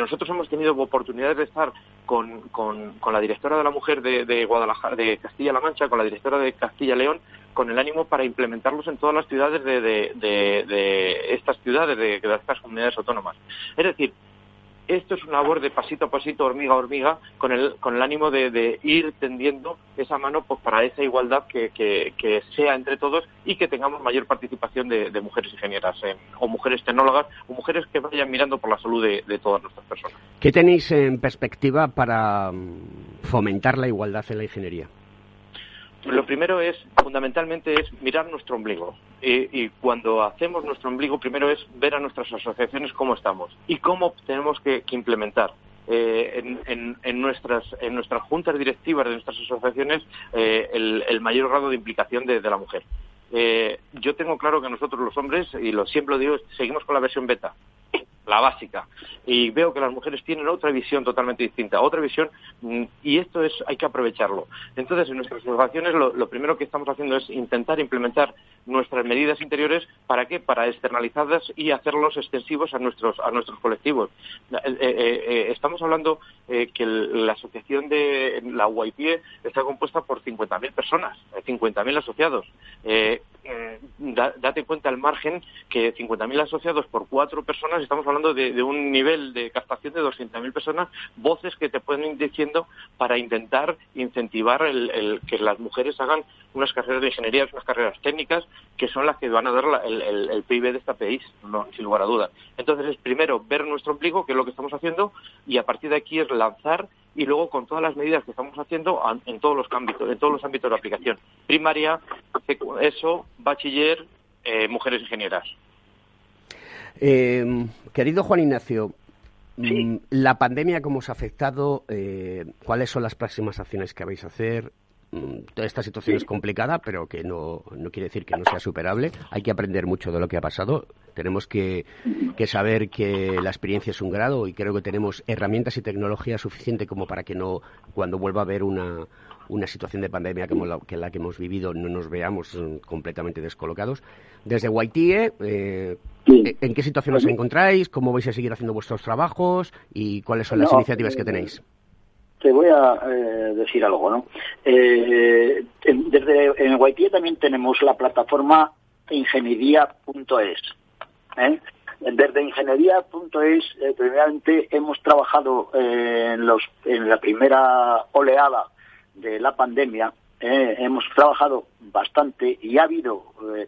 nosotros hemos tenido oportunidades de estar con, con, la directora de la mujer de, de Guadalajara, de Castilla-La Mancha, con la directora de Castilla-León, con el ánimo para implementarlos en todas las ciudades de, de, estas ciudades, de, estas comunidades autónomas. Es decir, esto es una labor de pasito a pasito, hormiga a hormiga, con el, con el ánimo de, ir tendiendo esa mano pues, para esa igualdad que, que, sea entre todos y que tengamos mayor participación de, mujeres ingenieras o mujeres tecnólogas o mujeres que vayan mirando por la salud de, de todas nuestras personas. ¿Qué tenéis en perspectiva para mm, fomentar la igualdad en la ingeniería? Lo primero es, fundamentalmente, es mirar nuestro ombligo. Y, cuando hacemos nuestro ombligo, primero es ver a nuestras asociaciones cómo estamos y cómo tenemos que, implementar. Eh, en, nuestras, en nuestras juntas directivas de nuestras asociaciones eh, el, mayor grado de implicación de, la mujer. Eh, yo tengo claro que nosotros los hombres, y lo siempre lo digo, seguimos con la versión beta la básica. Y veo que las mujeres tienen otra visión totalmente distinta, otra visión, mm, y esto es, hay que aprovecharlo. Entonces, en nuestras observaciones, lo, primero que estamos haciendo es intentar implementar nuestras medidas interiores, ¿para qué? Para externalizarlas y hacerlos extensivos a nuestros, a nuestros colectivos. Eh, eh, eh, estamos hablando que la asociación de la UIPE está compuesta por 50.000 personas, 50.000 asociados. Date cuenta el margen que 50.000 asociados por cuatro personas, estamos hablando de, un nivel de captación de 200.000 personas, voces que te pueden ir diciendo para intentar incentivar el, que las mujeres hagan unas carreras de ingeniería, unas carreras técnicas, que son las que van a dar el, PIB de este país, sin lugar a dudas. Entonces es primero ver nuestro ombligo, que es lo que estamos haciendo, y a partir de aquí es lanzar y luego con todas las medidas que estamos haciendo en todos los ámbitos, en todos los ámbitos de aplicación. Primaria, eso, bachiller, eh, mujeres ingenieras. Eh, querido Juan Ignacio, mm, la pandemia cómo os ha afectado, eh, cuáles son las próximas acciones que vais a hacer, esta situación es complicada, pero que no, no, quiere decir que no sea superable. Hay que aprender mucho de lo que ha pasado. Tenemos que, que, saber que la experiencia es un grado y creo que tenemos herramientas y tecnología suficiente como para que no, cuando vuelva a haber una, una situación de pandemia como la que, la que hemos vivido, no nos veamos mm, completamente descolocados. Desde Waitie, eh, ¿en qué situación os encontráis? ¿Cómo vais a seguir haciendo vuestros trabajos? ¿Y cuáles son las iniciativas que tenéis? Te voy a eh, decir algo, ¿no? Eh, desde en también tenemos la plataforma ingeniería.es. ¿eh? Desde ingeniería.es, eh, primeramente hemos trabajado en, los, en la primera oleada de la pandemia, hemos trabajado bastante y ha habido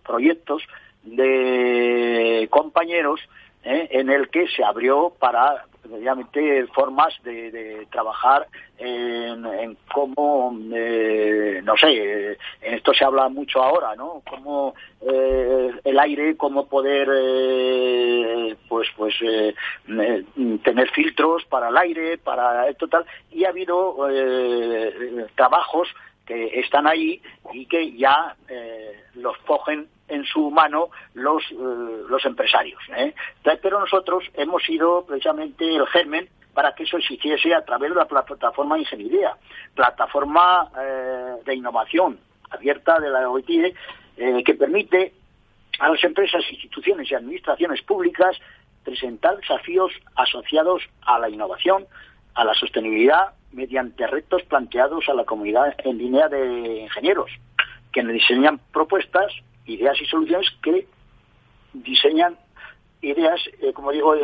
proyectos de compañeros en el que se abrió para obviamente formas de, trabajar en, cómo, eh, no sé, en esto se habla mucho ahora, ¿no? Cómo eh, el aire, cómo poder, eh, pues, pues, tener filtros para el aire, para esto tal, y ha habido trabajos que están ahí y que ya los cogen en su mano los, eh, los empresarios. ¿eh? Pero nosotros hemos sido precisamente el germen para que eso existiese a través de la plataforma de ingeniería, plataforma eh, de innovación abierta de la OIT, que permite a las empresas, instituciones y administraciones públicas presentar desafíos asociados a la innovación, a la sostenibilidad, mediante retos planteados a la comunidad en línea de ingenieros, que diseñan propuestas ideas y soluciones que diseñan ideas, eh, como digo,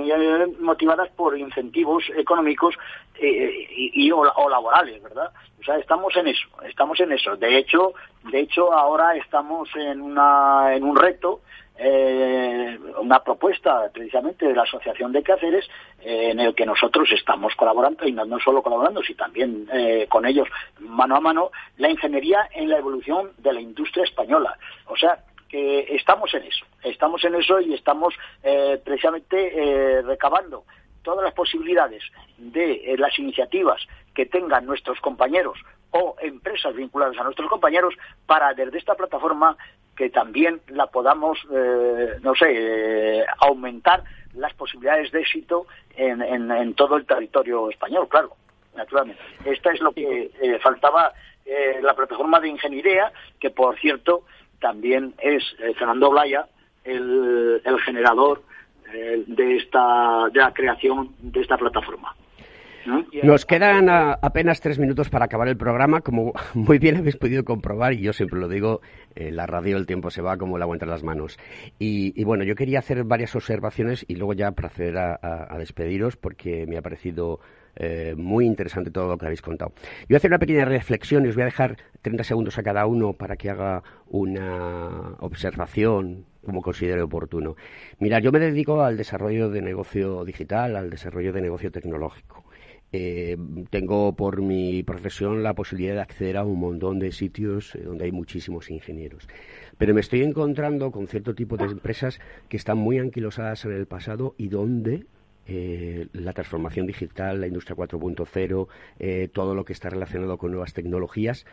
motivadas por incentivos económicos eh, y, o, laborales, ¿verdad? O sea, estamos en eso, estamos en eso. De hecho, de hecho ahora estamos en una en un reto, eh, una propuesta precisamente de la Asociación de Cáceres en el que nosotros estamos colaborando y no, no solo colaborando, sino también con ellos mano a mano la ingeniería en la evolución de la industria española. O sea, que estamos en eso, estamos en eso y estamos eh, precisamente eh, recabando todas las posibilidades de eh, las iniciativas que tengan nuestros compañeros o empresas vinculadas a nuestros compañeros para desde esta plataforma que también la podamos, no sé, aumentar las posibilidades de éxito en, en, todo el territorio español, claro, naturalmente. Esta es lo que faltaba la plataforma de ingeniería, que por cierto también es eh, Fernando Blaya el, generador eh, de esta de la creación de esta plataforma. Nos quedan apenas tres minutos para acabar el programa. Como muy bien habéis podido comprobar, y yo siempre lo digo, en la radio el tiempo se va como el agua entre las manos. Y, bueno, yo quería hacer varias observaciones y luego ya proceder a, despediros porque me ha parecido eh, muy interesante todo lo que habéis contado. Yo voy a hacer una pequeña reflexión y os voy a dejar 30 segundos a cada uno para que haga una observación como considere oportuno. Mira, yo me dedico al desarrollo de negocio digital, al desarrollo de negocio tecnológico. Eh, tengo por mi profesión la posibilidad de acceder a un montón de sitios eh, donde hay muchísimos ingenieros. Pero me estoy encontrando con cierto tipo de empresas que están muy anquilosadas en el pasado y donde eh, la transformación digital, la industria 4.0, todo lo que está relacionado con nuevas tecnologías,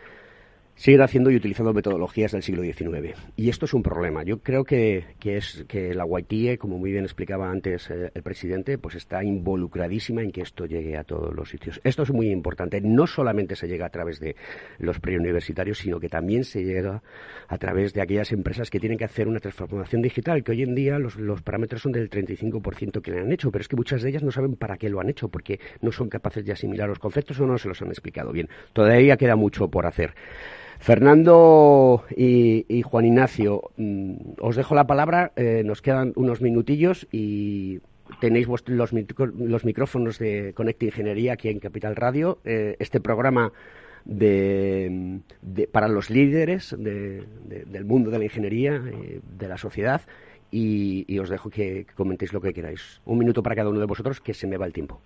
siguen haciendo y utilizando metodologías del siglo XIX. Y esto es un problema. Yo creo que, es que la YTE, como muy bien explicaba antes eh, el presidente, pues está involucradísima en que esto llegue a todos los sitios. Esto es muy importante. No solamente se llega a través de los preuniversitarios, sino que también se llega a través de aquellas empresas que tienen que hacer una transformación digital, que hoy en día los, los parámetros son del 35% que le han hecho, pero es que muchas de ellas no saben para qué lo han hecho, porque no son capaces de asimilar los conceptos o no se los han explicado bien. Todavía queda mucho por hacer. Fernando y, Juan Ignacio, mm, os dejo la palabra, eh, nos quedan unos minutillos y tenéis los, los, micrófonos de Conecta Ingeniería aquí en Capital Radio. Eh, este programa de, para los líderes del mundo de la ingeniería, eh, de la sociedad, y, os dejo que comentéis lo que queráis. Un minuto para cada uno de vosotros, que se me va el tiempo.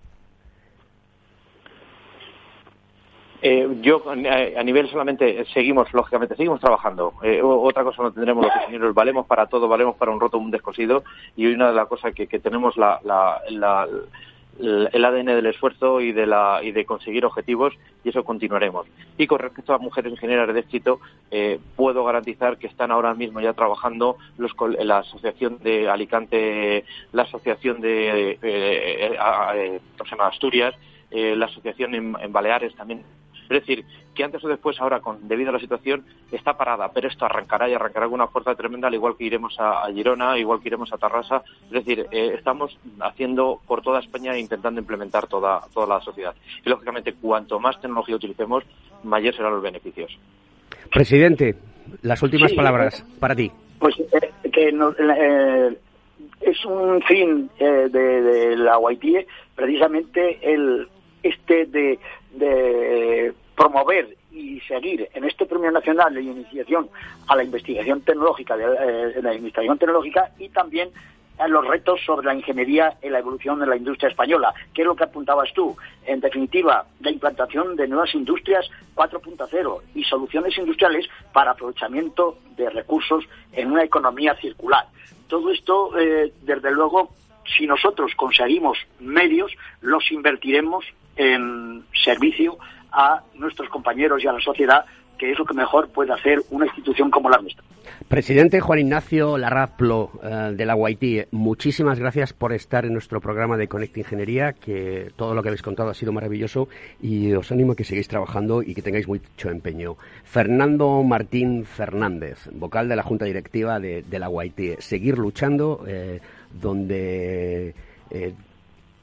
Eh, yo a nivel solamente seguimos, lógicamente, seguimos trabajando. Eh, otra cosa no tendremos los ingenieros, valemos para todo, valemos para un roto, un descosido. Y una de las cosas que, que tenemos la, la, la, el ADN del esfuerzo y de, la, y de conseguir objetivos y eso continuaremos. Y con respecto a mujeres ingenieras de éxito, eh, puedo garantizar que están ahora mismo ya trabajando los, la Asociación de Alicante, la Asociación de eh, eh, Asturias, la Asociación en Baleares también es decir, que antes o después, ahora, con, debido a la situación, está parada, pero esto arrancará y arrancará con una fuerza tremenda, al igual que iremos a, Girona, igual que iremos a Tarrasa. Es decir, eh, estamos haciendo por toda España e intentando implementar toda, toda la sociedad. Y, lógicamente, cuanto más tecnología utilicemos, mayor serán los beneficios. Presidente, las últimas palabras para ti. Pues eh, que eh, es un fin de, la UIT precisamente el este de promover y seguir en este Premio Nacional de Iniciación a la Investigación Tecnológica, de, eh, la Investigación Tecnológica y también a los retos sobre la ingeniería en la evolución de la industria española, que es lo que apuntabas tú. En definitiva, la implantación de nuevas industrias 4.0 y soluciones industriales para aprovechamiento de recursos en una economía circular. Todo esto, eh, desde luego, si nosotros conseguimos medios, los invertiremos en servicio a nuestros compañeros y a la sociedad, que es lo que mejor puede hacer una institución como la nuestra. Presidente Juan Ignacio Larraplo eh, de la UIT, muchísimas gracias por estar en nuestro programa de Conecta Ingeniería, que todo lo que habéis contado ha sido maravilloso y os animo a que sigáis trabajando y que tengáis mucho empeño. Fernando Martín Fernández, vocal de la Junta Directiva de, la UIT, seguir luchando eh, donde... Eh,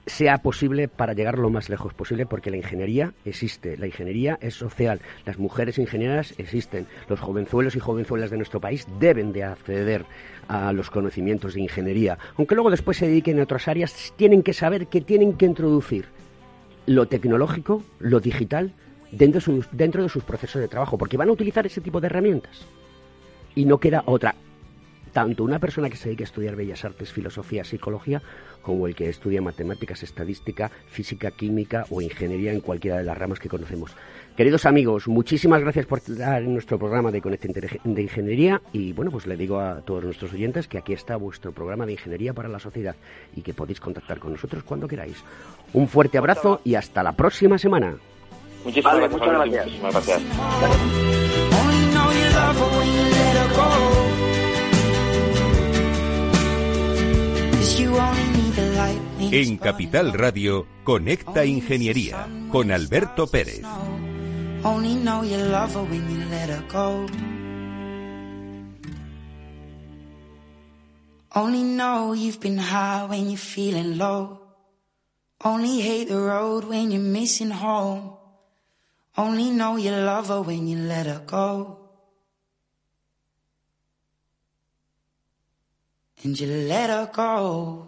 sea posible para llegar lo más lejos posible, porque la ingeniería existe, la ingeniería es social, las mujeres ingenieras existen, los jovenzuelos y jovenzuelas de nuestro país deben de acceder a los conocimientos de ingeniería, aunque luego después se dediquen a otras áreas, tienen que saber que tienen que introducir lo tecnológico, lo digital, dentro de sus, dentro de sus procesos de trabajo, porque van a utilizar ese tipo de herramientas. Y no queda otra tanto una persona que se dedique a estudiar bellas artes, filosofía, psicología, como el que estudia matemáticas, estadística, física, química o ingeniería en cualquiera de las ramas que conocemos. Queridos amigos, muchísimas gracias por estar en nuestro programa de Conecta de Ingeniería y bueno, pues le digo a todos nuestros oyentes que aquí está vuestro programa de Ingeniería para la Sociedad y que podéis contactar con nosotros cuando queráis. Un fuerte abrazo y hasta la próxima semana. Muchísimas gracias. Muchas gracias. En Capital Radio, Conecta Ingeniería con Alberto Pérez. Only know you've been high when you're feeling low. Only hate the road when you're missing home. Only know you love her when you let her go. And you let her go.